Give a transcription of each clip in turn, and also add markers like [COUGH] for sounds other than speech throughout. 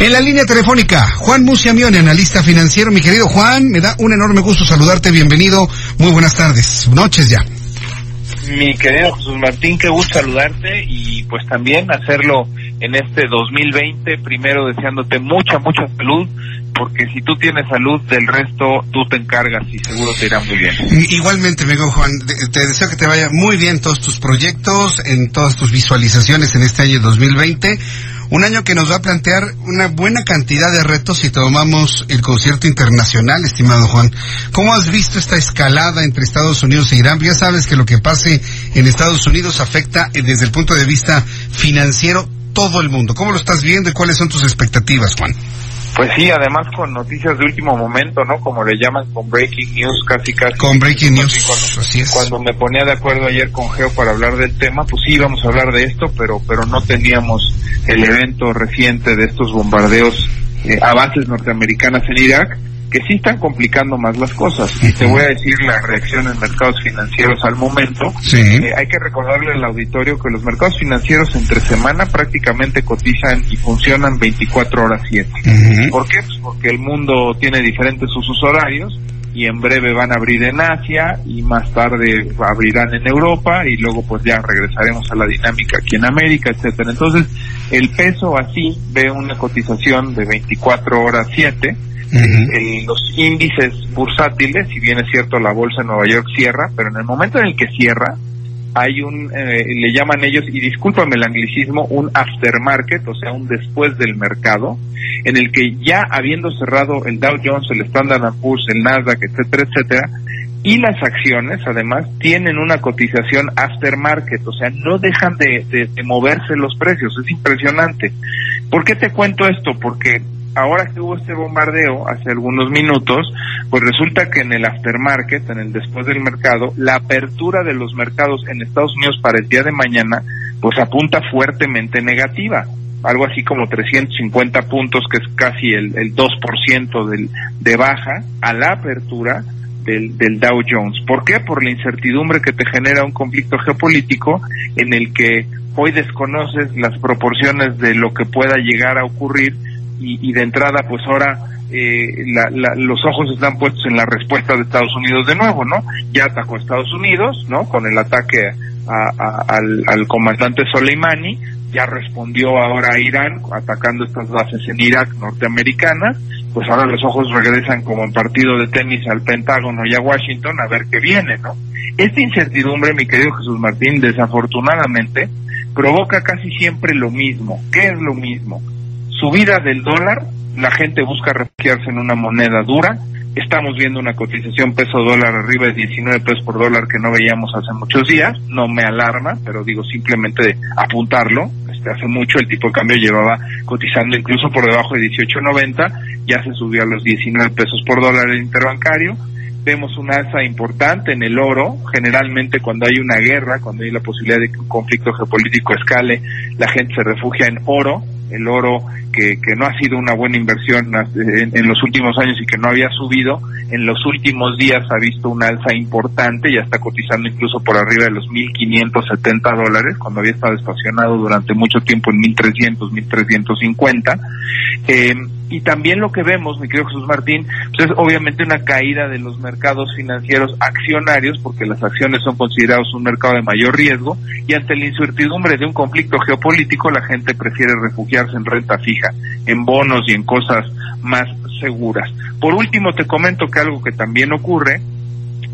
En la línea telefónica, Juan Muciamione, analista financiero. Mi querido Juan, me da un enorme gusto saludarte. Bienvenido. Muy buenas tardes. Noches ya. Mi querido Jesús Martín, qué gusto saludarte y pues también hacerlo en este 2020. Primero deseándote mucha, mucha salud, porque si tú tienes salud, del resto tú te encargas y seguro te irá muy bien. Igualmente, amigo Juan, te deseo que te vaya muy bien todos tus proyectos, en todas tus visualizaciones en este año 2020 un año que nos va a plantear una buena cantidad de retos si tomamos el concierto internacional, estimado Juan. ¿Cómo has visto esta escalada entre Estados Unidos e Irán? Ya sabes que lo que pase en Estados Unidos afecta eh, desde el punto de vista financiero todo el mundo. ¿Cómo lo estás viendo y cuáles son tus expectativas, Juan? Pues sí, además con noticias de último momento, ¿no? Como le llaman con breaking news, casi casi. Con breaking news, cuando, así es. Cuando me ponía de acuerdo ayer con Geo para hablar del tema, pues sí íbamos a hablar de esto, pero pero no teníamos el evento reciente de estos bombardeos eh, a bases norteamericanas en Irak que sí están complicando más las cosas. Y te voy a decir la reacción en mercados financieros al momento. Eh, hay que recordarle al auditorio que los mercados financieros entre semana prácticamente cotizan y funcionan 24 horas 7. ¿Por qué? Pues porque el mundo tiene diferentes usos horarios y en breve van a abrir en Asia y más tarde abrirán en Europa y luego pues ya regresaremos a la dinámica aquí en América, etcétera. Entonces, el peso así ve una cotización de 24 horas 7 en los índices bursátiles, si bien es cierto la bolsa de Nueva York cierra, pero en el momento en el que cierra, hay un, eh, le llaman ellos, y discúlpame el anglicismo, un aftermarket, o sea, un después del mercado, en el que ya habiendo cerrado el Dow Jones, el Standard Poor's, el Nasdaq, etcétera, etcétera, y las acciones además tienen una cotización aftermarket, o sea, no dejan de, de moverse los precios, es impresionante. ¿Por qué te cuento esto? Porque ahora que hubo este bombardeo hace algunos minutos, pues resulta que en el aftermarket, en el después del mercado, la apertura de los mercados en Estados Unidos para el día de mañana, pues apunta fuertemente negativa. Algo así como 350 puntos, que es casi el, el 2% del, de baja a la apertura del, del Dow Jones. ¿Por qué? Por la incertidumbre que te genera un conflicto geopolítico en el que hoy desconoces las proporciones de lo que pueda llegar a ocurrir y, de entrada pues ahora eh, los ojos están puestos en la respuesta de Estados Unidos de nuevo, ¿no? Ya atacó Estados Unidos, ¿no? Con el ataque al, al, comandante Soleimani, ya respondió ahora a Irán atacando estas bases en Irak norteamericanas, pues ahora los ojos regresan como en partido de tenis al Pentágono y a Washington a ver qué viene, ¿no? Esta incertidumbre, mi querido Jesús Martín, desafortunadamente, provoca casi siempre lo mismo. ¿Qué es lo mismo? Subida del dólar, la gente busca refugiarse en una moneda dura. Estamos viendo una cotización peso dólar arriba de 19 pesos por dólar que no veíamos hace muchos días. No me alarma, pero digo simplemente apuntarlo. Este, hace mucho el tipo de cambio llevaba cotizando incluso por debajo de 18.90, ya se subió a los 19 pesos por dólar el interbancario vemos una alza importante en el oro. Generalmente cuando hay una guerra, cuando hay la posibilidad de que un conflicto geopolítico escale, la gente se refugia en oro el oro que, que no ha sido una buena inversión en, los últimos años y que no había subido, en los últimos días ha visto una alza importante, ya está cotizando incluso por arriba de los 1.570 dólares, cuando había estado estacionado durante mucho tiempo en 1.300, 1.350. Eh, y también lo que vemos, mi querido Jesús Martín, pues es obviamente una caída de los mercados financieros accionarios, porque las acciones son considerados un mercado de mayor riesgo, y ante la incertidumbre de un conflicto geopolítico, la gente prefiere refugiarse en renta fija, en bonos y en cosas más seguras. Por último, te comento que algo que también ocurre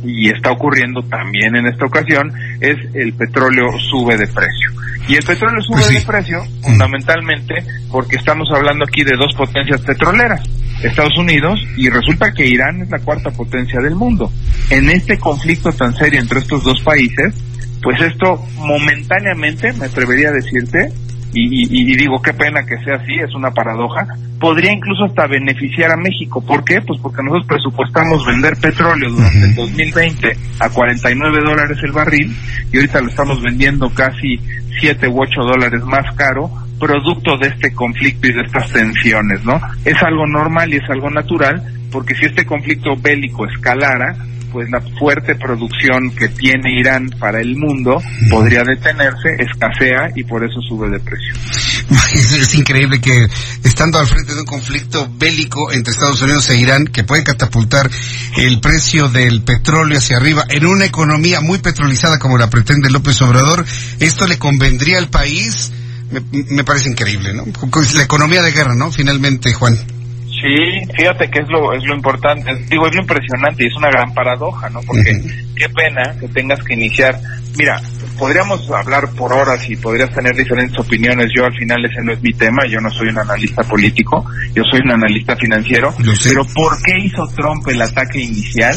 y está ocurriendo también en esta ocasión, es el petróleo sube de precio. Y el petróleo sube pues de precio fundamentalmente porque estamos hablando aquí de dos potencias petroleras, Estados Unidos y resulta que Irán es la cuarta potencia del mundo. En este conflicto tan serio entre estos dos países, pues esto momentáneamente, me atrevería a decirte, y, digo qué pena que sea así, es una paradoja, podría incluso hasta beneficiar a México. ¿Por qué? Pues porque nosotros presupuestamos vender petróleo durante el 2020 a 49 dólares el barril y ahorita lo estamos vendiendo casi 7 u 8 dólares más caro producto de este conflicto y de estas tensiones, ¿no? Es algo normal y es algo natural porque si este conflicto bélico escalara, pues la fuerte producción que tiene Irán para el mundo podría detenerse, escasea y por eso sube de precio. Es, increíble que estando al frente de un conflicto bélico entre Estados Unidos e Irán que puede catapultar el precio del petróleo hacia arriba en una economía muy petrolizada como la pretende López Obrador, esto le convendría al país. Me, me parece increíble, ¿no? La economía de guerra, ¿no? Finalmente, Juan. Sí, fíjate que es lo es lo importante, digo, es lo impresionante y es una gran paradoja, ¿no? Porque qué pena que tengas que iniciar. Mira, podríamos hablar por horas y podrías tener diferentes opiniones. Yo al final ese no es mi tema, yo no soy un analista político, yo soy un analista financiero. Pero ¿por qué hizo Trump el ataque inicial?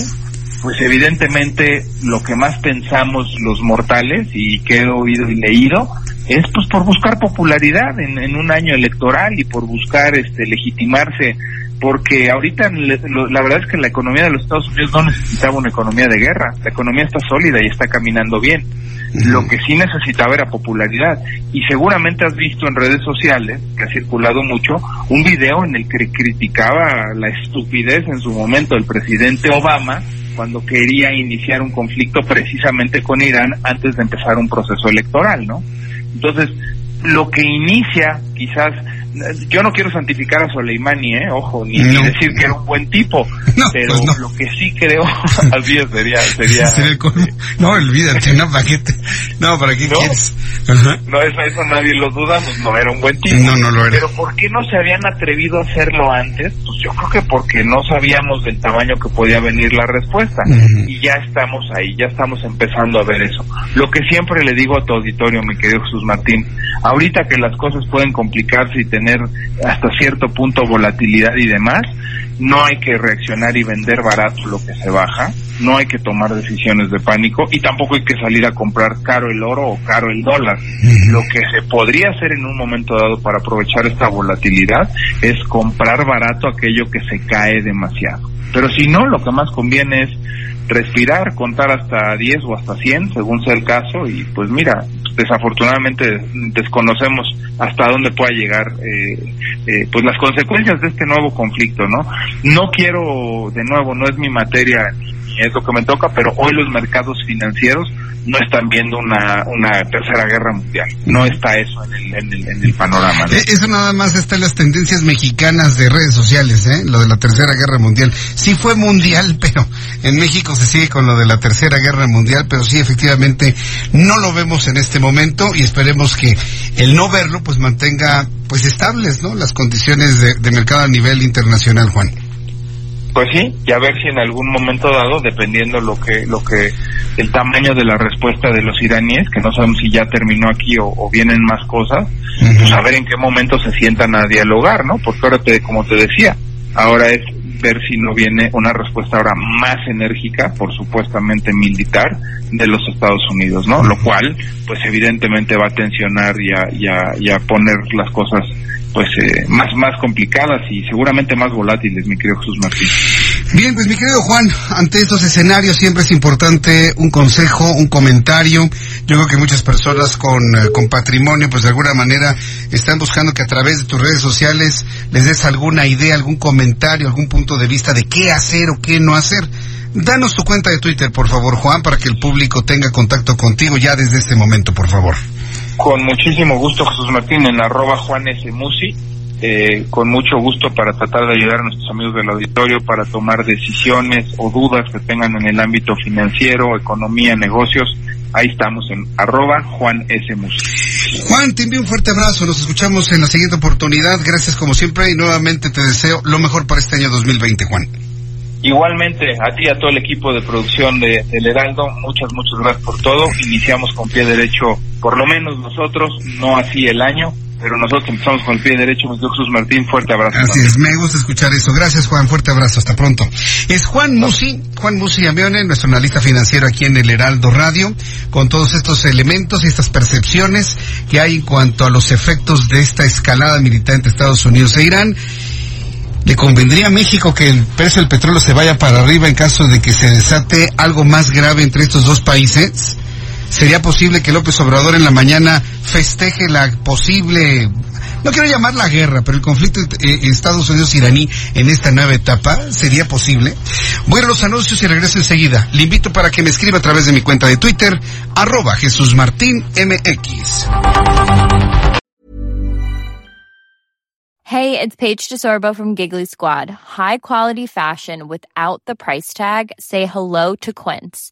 Pues evidentemente lo que más pensamos los mortales y que he oído y leído es pues por buscar popularidad en, en un año electoral y por buscar este legitimarse porque ahorita la verdad es que la economía de los Estados Unidos no necesitaba una economía de guerra, la economía está sólida y está caminando bien. Lo que sí necesitaba era popularidad. Y seguramente has visto en redes sociales, que ha circulado mucho, un video en el que criticaba la estupidez en su momento del presidente Obama cuando quería iniciar un conflicto precisamente con Irán antes de empezar un proceso electoral, ¿no? Entonces, lo que inicia quizás yo no quiero santificar a Soleimani, ¿eh? ojo, ni, decir que era un buen tipo, [LAUGHS] pero pues lo que sí creo, [LAUGHS] así [LAUGHS] sería, sería, sería no, olvídate, no, ¿para qué no, ¿para qué quieres? No, eso, eso, nadie lo duda, pues no era un buen tipo. No, no lo era. Pero ¿por qué no se habían atrevido a hacerlo antes? Pues yo creo que porque no sabíamos del tamaño que podía venir la respuesta. Y ya estamos ahí, ya estamos empezando a ver eso. Lo que siempre le digo a tu auditorio, mi querido Jesús Martín, ahorita que las cosas pueden complicarse y tener hasta cierto punto volatilidad y demás, no hay que reaccionar y vender barato lo que se baja, no hay que tomar decisiones de pánico y tampoco hay que salir a comprar caro el oro o caro el dólar. Lo que se podría hacer en un momento dado para aprovechar esta volatilidad es comprar barato aquello que se cae demasiado. Pero si no, lo que más conviene es respirar, contar hasta 10 o hasta 100, según sea el caso, y pues mira, desafortunadamente desconocemos hasta dónde pueda llegar eh, eh, pues las consecuencias de este nuevo conflicto, ¿no? No quiero, de nuevo, no es mi materia es lo que me toca, pero hoy los mercados financieros no están viendo una, una tercera guerra mundial. No está eso en el, en el, panorama. Eh, eso nada más está en las tendencias mexicanas de redes sociales, ¿eh? lo de la tercera guerra mundial. Sí fue mundial, [LAUGHS] pero en México se sigue con lo de la tercera guerra mundial, pero sí efectivamente no lo vemos en este momento y esperemos que el no verlo pues mantenga pues estables ¿no? las condiciones de mercado a nivel internacional, Juan. Pues sí, y a ver si en algún momento dado, dependiendo lo que, lo que, el tamaño de la respuesta de los iraníes, que no sabemos si ya terminó aquí o, vienen más cosas, pues a ver en qué momento se sientan a dialogar, ¿no? Porque ahora, te, como te decía, ahora es ver si no viene una respuesta ahora más enérgica, por supuestamente militar, de los Estados Unidos, ¿no? Lo cual, pues evidentemente va a tensionar y a, y a, y a poner las cosas pues eh, más más complicadas y seguramente más volátiles, mi querido Jesús Martín. Bien, pues mi querido Juan, ante estos escenarios siempre es importante un consejo, un comentario. Yo creo que muchas personas con, eh, con patrimonio, pues de alguna manera están buscando que a través de tus redes sociales les des alguna idea, algún comentario, algún punto de vista de qué hacer o qué no hacer. Danos tu cuenta de Twitter, por favor, Juan, para que el público tenga contacto contigo ya desde este momento, por favor. Con muchísimo gusto, Jesús Martín, en arroba Juan S. Musi. Eh, con mucho gusto para tratar de ayudar a nuestros amigos del auditorio para tomar decisiones o dudas que tengan en el ámbito financiero, economía, negocios. Ahí estamos en arroba Juan S. Musi. Juan, te envío un fuerte abrazo. Nos escuchamos en la siguiente oportunidad. Gracias como siempre y nuevamente te deseo lo mejor para este año 2020, Juan. Igualmente, a ti y a todo el equipo de producción de, del Heraldo, muchas, muchas gracias por todo. Iniciamos con pie derecho, por lo menos nosotros, no así el año, pero nosotros empezamos con el pie derecho, Jesús Martín, fuerte abrazo. Es, me gusta escuchar eso. Gracias Juan, fuerte abrazo, hasta pronto. Es Juan Musi, Juan Musi Amione, nuestro analista financiero aquí en el Heraldo Radio, con todos estos elementos y estas percepciones que hay en cuanto a los efectos de esta escalada militar entre Estados Unidos e Irán. ¿Le convendría a México que el precio del petróleo se vaya para arriba en caso de que se desate algo más grave entre estos dos países? ¿Sería posible que López Obrador en la mañana festeje la posible, no quiero llamar la guerra, pero el conflicto eh, Estados Unidos-Iraní en esta nueva etapa? ¿Sería posible? Voy a los anuncios y regreso enseguida. Le invito para que me escriba a través de mi cuenta de Twitter, arroba Jesús Martín MX. Hey, it's Paige DeSorbo from Giggly Squad. High quality fashion without the price tag. Say hello to Quince.